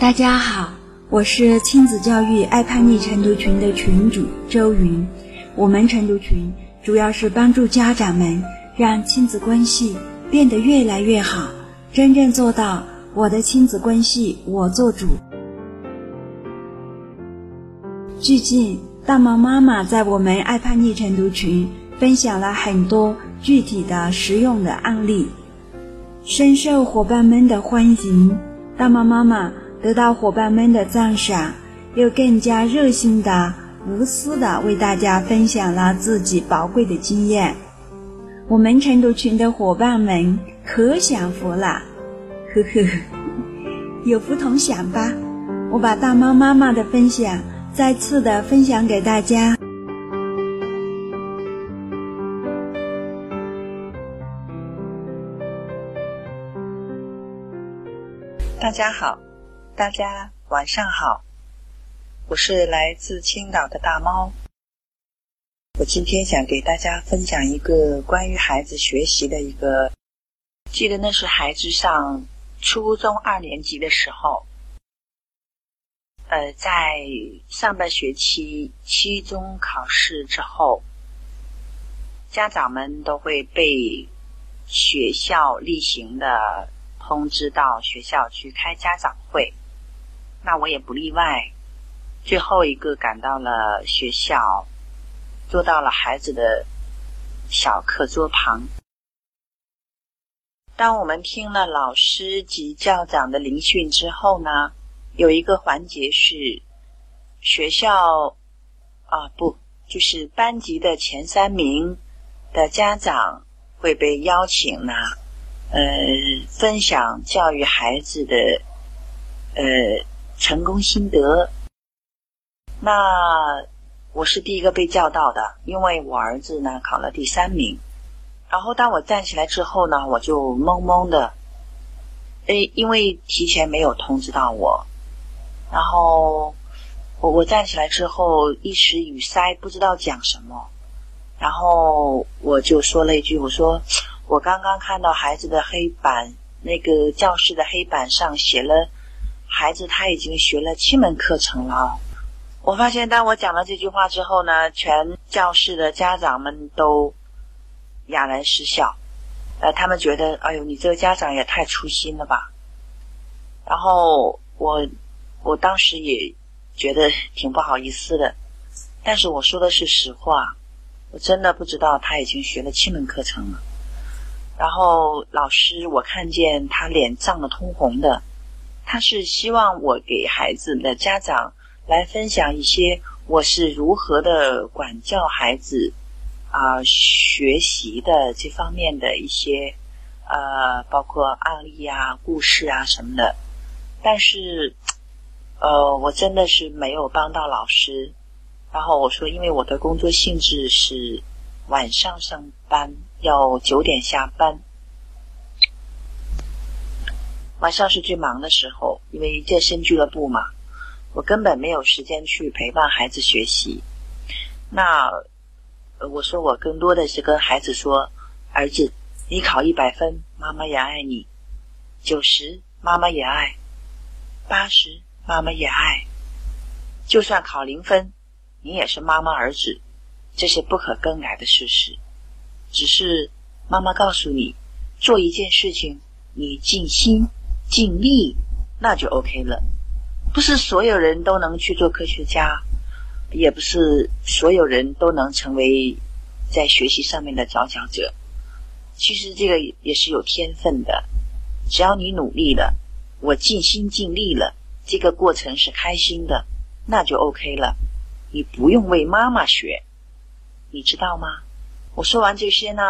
大家好，我是亲子教育爱叛逆晨读群的群主周云。我们晨读群主要是帮助家长们让亲子关系变得越来越好，真正做到我的亲子关系我做主。最近，大毛妈妈在我们爱叛逆晨读群分享了很多具体的实用的案例，深受伙伴们的欢迎。大毛妈妈。得到伙伴们的赞赏，又更加热心的、无私的为大家分享了自己宝贵的经验。我们晨读群的伙伴们可享福了，呵呵，有福同享吧！我把大猫妈妈的分享再次的分享给大家。大家好。大家晚上好，我是来自青岛的大猫。我今天想给大家分享一个关于孩子学习的一个，记得那是孩子上初中二年级的时候，呃，在上半学期期中考试之后，家长们都会被学校例行的通知到学校去开家长会。那我也不例外，最后一个赶到了学校，坐到了孩子的小课桌旁。当我们听了老师及校长的聆讯之后呢，有一个环节是学校啊，不，就是班级的前三名的家长会被邀请呢，呃，分享教育孩子的，呃。成功心得。那我是第一个被叫到的，因为我儿子呢考了第三名。然后当我站起来之后呢，我就懵懵的，诶，因为提前没有通知到我。然后我我站起来之后一时语塞，不知道讲什么。然后我就说了一句：“我说我刚刚看到孩子的黑板，那个教室的黑板上写了。”孩子他已经学了七门课程了。我发现，当我讲了这句话之后呢，全教室的家长们都哑然失笑。呃，他们觉得，哎呦，你这个家长也太粗心了吧。然后我我当时也觉得挺不好意思的，但是我说的是实话，我真的不知道他已经学了七门课程了。然后老师，我看见他脸涨得通红的。他是希望我给孩子的家长来分享一些我是如何的管教孩子啊学习的这方面的一些呃包括案例啊故事啊什么的，但是呃我真的是没有帮到老师。然后我说，因为我的工作性质是晚上上班，要九点下班。晚上是最忙的时候，因为健身俱乐部嘛，我根本没有时间去陪伴孩子学习。那我说，我更多的是跟孩子说：“儿子，你考一百分，妈妈也爱你；九十，妈妈也爱；八十，妈妈也爱。就算考零分，你也是妈妈儿子，这是不可更改的事实。只是妈妈告诉你，做一件事情，你尽心。”尽力，那就 OK 了。不是所有人都能去做科学家，也不是所有人都能成为在学习上面的佼佼者。其实这个也是有天分的。只要你努力了，我尽心尽力了，这个过程是开心的，那就 OK 了。你不用为妈妈学，你知道吗？我说完这些呢，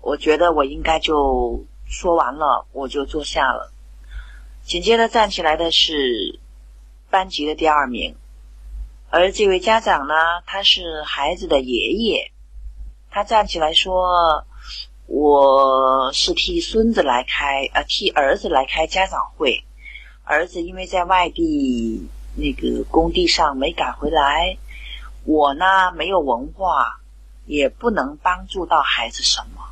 我觉得我应该就说完了，我就坐下了。紧接着站起来的是班级的第二名，而这位家长呢，他是孩子的爷爷。他站起来说：“我是替孙子来开，呃，替儿子来开家长会。儿子因为在外地那个工地上没赶回来，我呢没有文化，也不能帮助到孩子什么。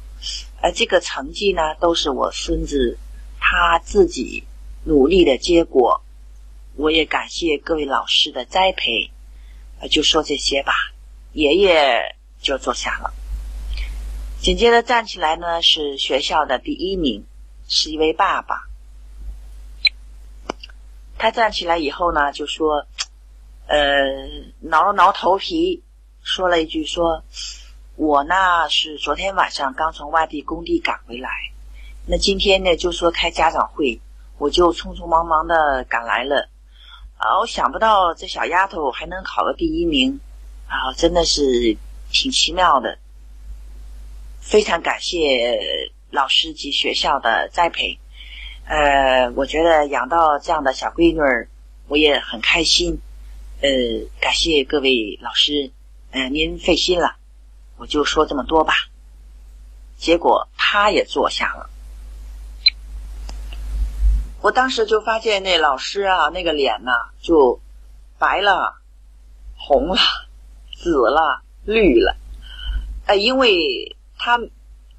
而这个成绩呢，都是我孙子他自己。”努力的结果，我也感谢各位老师的栽培，呃，就说这些吧。爷爷就坐下了，紧接着站起来呢，是学校的第一名，是一位爸爸。他站起来以后呢，就说：“呃，挠了挠头皮，说了一句说，我呢是昨天晚上刚从外地工地赶回来，那今天呢就说开家长会，我就匆匆忙忙的赶来了。啊，我想不到这小丫头还能考个第一名，啊，真的是挺奇妙的。非常感谢老师及学校的栽培。”呃，我觉得养到这样的小闺女儿，我也很开心。呃，感谢各位老师，嗯，您费心了，我就说这么多吧。结果他也坐下了，我当时就发现那老师啊，那个脸呐，就白了、红了、紫了、绿了。呃，因为他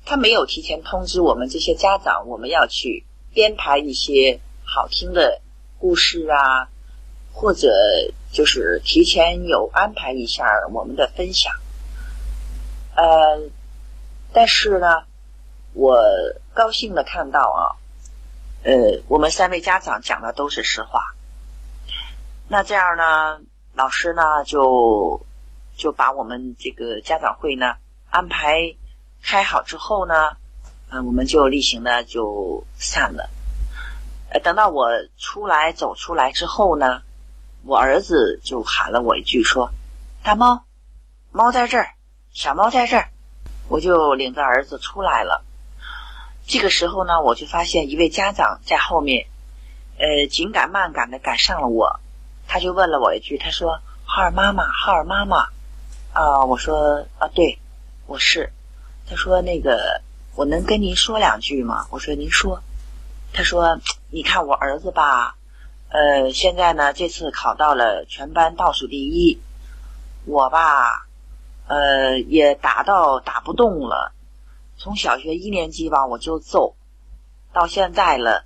他没有提前通知我们这些家长，我们要去。编排一些好听的故事啊，或者就是提前有安排一下我们的分享。呃，但是呢，我高兴的看到啊，呃，我们三位家长讲的都是实话。那这样呢，老师呢就就把我们这个家长会呢安排开好之后呢。嗯，我们就例行的就散了。呃，等到我出来走出来之后呢，我儿子就喊了我一句说：“大猫，猫在这儿，小猫在这儿。”我就领着儿子出来了。这个时候呢，我就发现一位家长在后面，呃，紧赶慢赶的赶上了我。他就问了我一句，他说：“浩儿妈妈，浩儿妈妈。”啊，我说：“啊，对，我是。”他说：“那个。”我能跟您说两句吗？我说您说。他说：“你看我儿子吧，呃，现在呢这次考到了全班倒数第一。我吧，呃，也打到打不动了。从小学一年级吧我就揍，到现在了，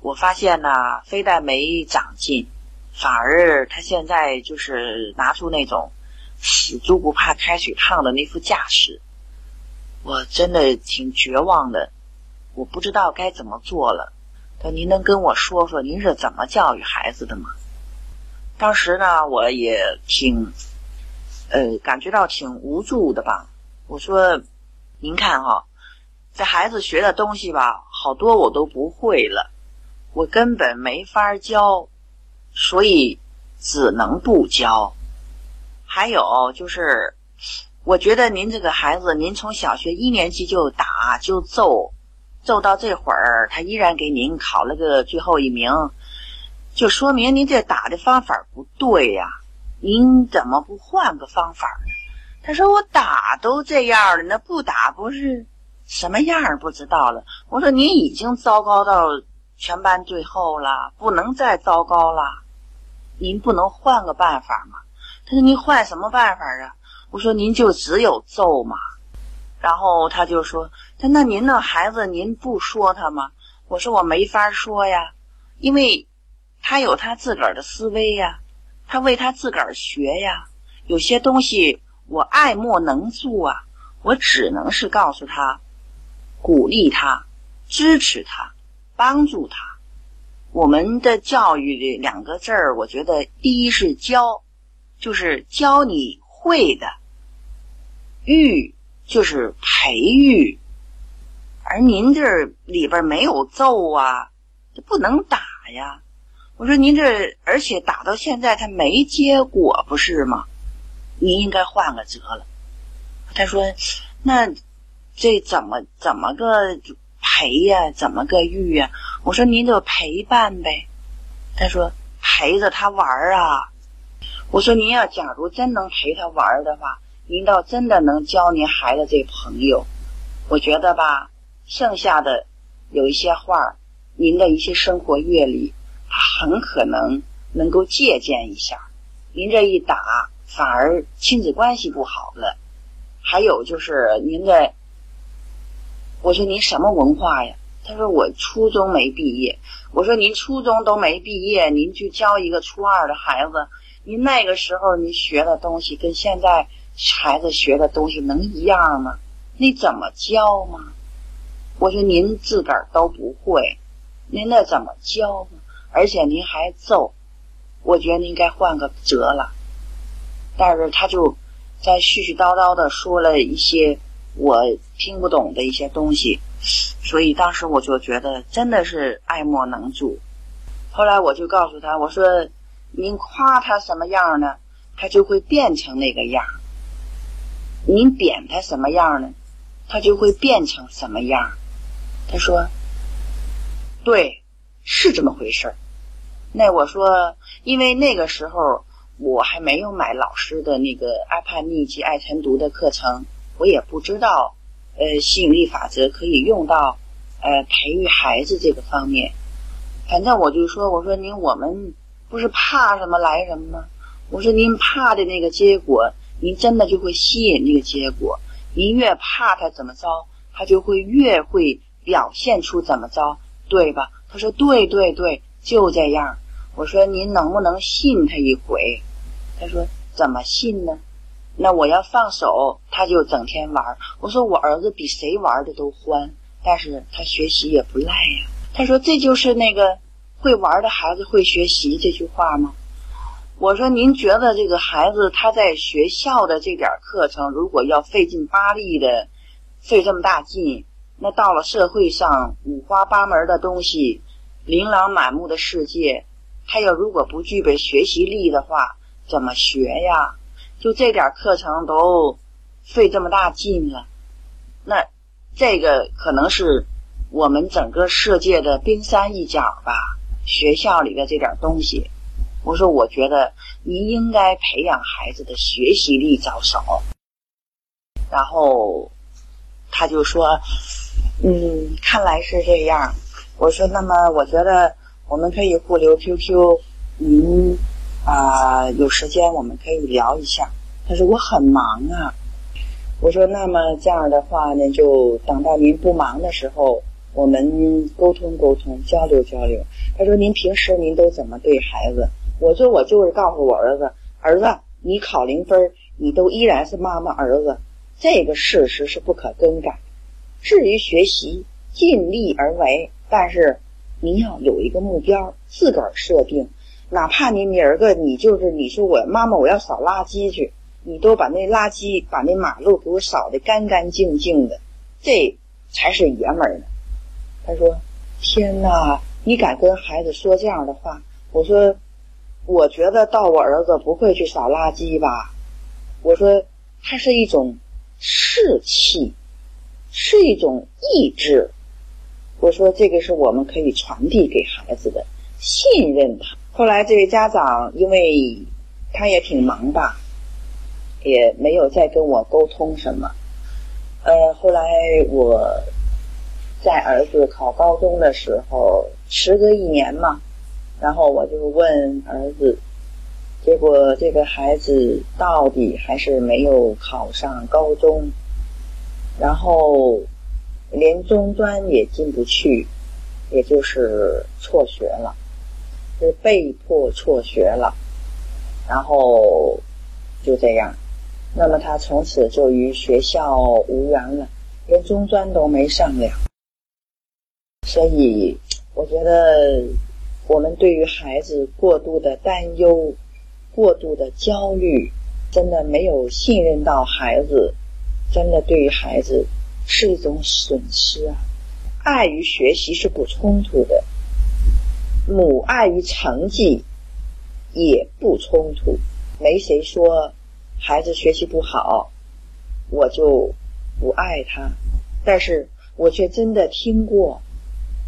我发现呢，非但没长进，反而他现在就是拿出那种死猪不怕开水烫的那副架势。”我真的挺绝望的，我不知道该怎么做了。那您能跟我说说您是怎么教育孩子的吗？当时呢，我也挺，呃，感觉到挺无助的吧。我说，您看哈，这孩子学的东西吧，好多我都不会了，我根本没法教，所以只能不教。还有就是。我觉得您这个孩子，您从小学一年级就打就揍，揍到这会儿，他依然给您考了个最后一名，就说明您这打的方法不对呀。您怎么不换个方法呢？他说我打都这样了，那不打不是什么样不知道了。我说您已经糟糕到全班最后了，不能再糟糕了。您不能换个办法吗？他说您换什么办法啊？我说您就只有揍嘛，然后他就说：“他那您那孩子您不说他吗？”我说：“我没法说呀，因为他有他自个儿的思维呀，他为他自个儿学呀。有些东西我爱莫能助啊，我只能是告诉他，鼓励他，支持他，帮助他。我们的教育的两个字儿，我觉得第一是教，就是教你会的。”育就是培育，而您这里边没有揍啊，这不能打呀。我说您这，而且打到现在他没结果，不是吗？您应该换个辙了。他说：“那这怎么怎么个陪呀？怎么个育呀？”我说：“您就陪伴呗。”他说：“陪着他玩啊。”我说：“您要假如真能陪他玩的话。”您倒真的能教您孩子这朋友，我觉得吧，剩下的有一些话，您的一些生活阅历，他很可能能够借鉴一下。您这一打，反而亲子关系不好了。还有就是您的，我说您什么文化呀？他说我初中没毕业。我说您初中都没毕业，您去教一个初二的孩子，您那个时候您学的东西跟现在孩子学的东西能一样吗？你怎么教吗？我说您自个儿都不会，您那怎么教呢？而且您还揍，我觉得您该换个辙了。但是他就在絮絮叨叨的说了一些我听不懂的一些东西，所以当时我就觉得真的是爱莫能助。后来我就告诉他，我说您夸他什么样呢，他就会变成那个样；您贬他什么样呢，他就会变成什么样。他说：“对，是这么回事儿。”那我说，因为那个时候我还没有买老师的那个阿帕尼及爱晨读的课程，我也不知道，呃，吸引力法则可以用到，呃，培育孩子这个方面。反正我就说，我说您我们不是怕什么来什么吗？我说您怕的那个结果，您真的就会吸引那个结果。您越怕他怎么着，他就会越会表现出怎么着，对吧？他说对对对，就这样。我说您能不能信他一回？他说怎么信呢？那我要放手，他就整天玩。我说我儿子比谁玩的都欢，但是他学习也不赖呀。他说这就是那个会玩的孩子会学习这句话吗？我说您觉得这个孩子他在学校的这点课程，如果要费劲巴力的费这么大劲，那到了社会上五花八门的东西，琳琅满目的世界。他要如果不具备学习力的话，怎么学呀？就这点课程都费这么大劲了，那这个可能是我们整个世界的冰山一角吧。学校里的这点东西，我说我觉得您应该培养孩子的学习力着手。然后他就说：“嗯，看来是这样。”我说：“那么我觉得。”我们可以互留 QQ，您啊有时间我们可以聊一下。他说我很忙啊。我说那么这样的话呢，就等到您不忙的时候，我们沟通沟通，交流交流。他说您平时您都怎么对孩子？我说我就是告诉我儿子，儿子你考零分，你都依然是妈妈儿子，这个事实是不可更改。至于学习，尽力而为，但是。你要有一个目标，自个儿设定，哪怕你明儿个你就是你说我妈妈我要扫垃圾去，你都把那垃圾把那马路给我扫得干干净净的，这才是爷们儿呢。他说：“天哪，你敢跟孩子说这样的话？”我说：“我觉得到我儿子不会去扫垃圾吧？”我说：“他是一种士气，是一种意志。”我说这个是我们可以传递给孩子的，信任他。后来这位家长，因为他也挺忙吧，也没有再跟我沟通什么。呃，后来我在儿子考高中的时候，时隔一年嘛，然后我就问儿子，结果这个孩子到底还是没有考上高中，然后。连中专也进不去，也就是辍学了，是被迫辍学了，然后就这样，那么他从此就与学校无缘了，连中专都没上了。所以我觉得，我们对于孩子过度的担忧、过度的焦虑，真的没有信任到孩子，真的对于孩子。是一种损失啊！爱与学习是不冲突的，母爱与成绩也不冲突。没谁说孩子学习不好，我就不爱他。但是我却真的听过，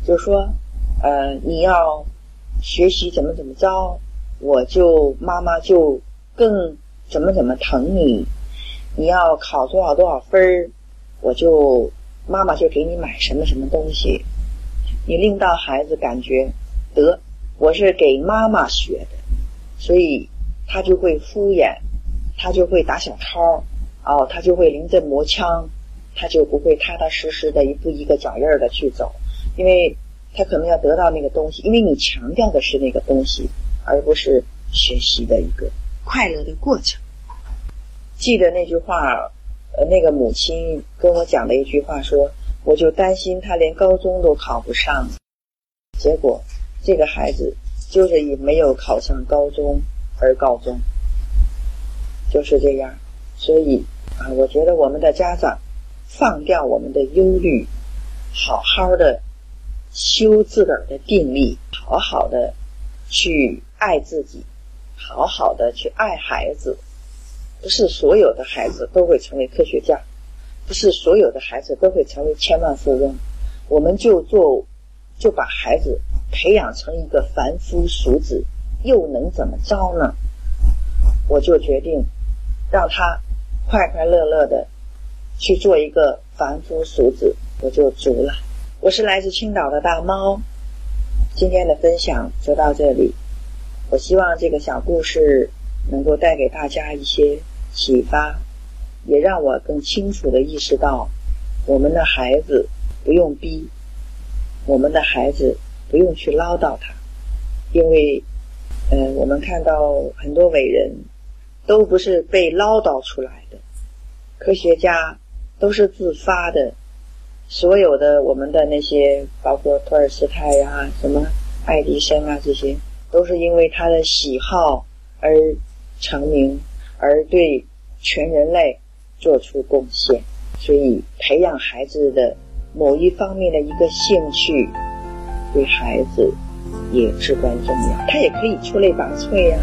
就说，呃，你要学习怎么怎么着，我就妈妈就更怎么怎么疼你。你要考多少多少分儿。我就妈妈就给你买什么什么东西，你令到孩子感觉得我是给妈妈学的，所以他就会敷衍，他就会打小抄，哦，他就会临阵磨枪，他就不会踏踏实实的一步一个脚印儿的去走，因为他可能要得到那个东西，因为你强调的是那个东西，而不是学习的一个快乐的过程。记得那句话，呃，那个母亲跟我讲的一句话说：“我就担心他连高中都考不上。”结果这个孩子就是以没有考上高中而告终，就是这样。所以啊，我觉得我们的家长放掉我们的忧虑，好好的修自个儿的定力，好好的去爱自己，好好的去爱孩子。不是所有的孩子都会成为科学家，不是所有的孩子都会成为千万富翁。我们就做，就把孩子培养成一个凡夫俗子，又能怎么着呢？我就决定让他快快乐乐的去做一个凡夫俗子，我就足了。我是来自青岛的大猫，今天的分享就到这里。我希望这个小故事能够带给大家一些。启发，也让我更清楚的意识到，我们的孩子不用逼，我们的孩子不用去唠叨他，因为，嗯，我们看到很多伟人，都不是被唠叨出来的，科学家都是自发的，所有的我们的那些，包括托尔斯泰呀、什么爱迪生啊，这些都是因为他的喜好而成名。而对全人类做出贡献，所以培养孩子的某一方面的一个兴趣，对孩子也至关重要。他也可以出类拔萃呀。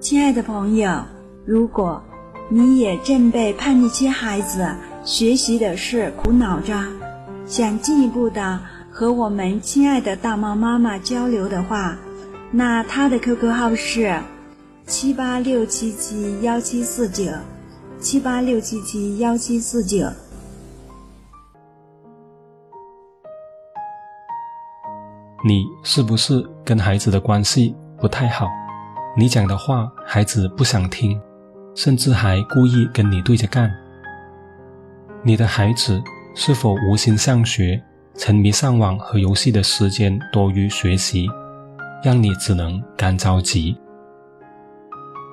亲爱的朋友，如果你也正被叛逆期孩子，学习的事苦恼着，想进一步的和我们亲爱的大猫妈妈交流的话，那她的 QQ 号是七八六七七幺七四九，七八六七七幺七四九。你是不是跟孩子的关系不太好？你讲的话孩子不想听，甚至还故意跟你对着干？你的孩子是否无心上学，沉迷上网和游戏的时间多于学习，让你只能干着急？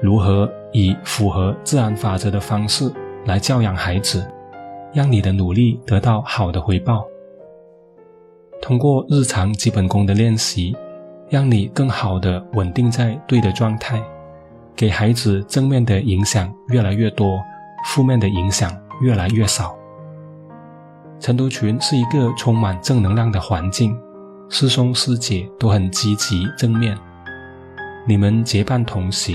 如何以符合自然法则的方式来教养孩子，让你的努力得到好的回报。通过日常基本功的练习，让你更好的稳定在对的状态，给孩子正面的影响越来越多，负面的影响。越来越少。晨读群是一个充满正能量的环境，师兄师姐都很积极正面，你们结伴同行，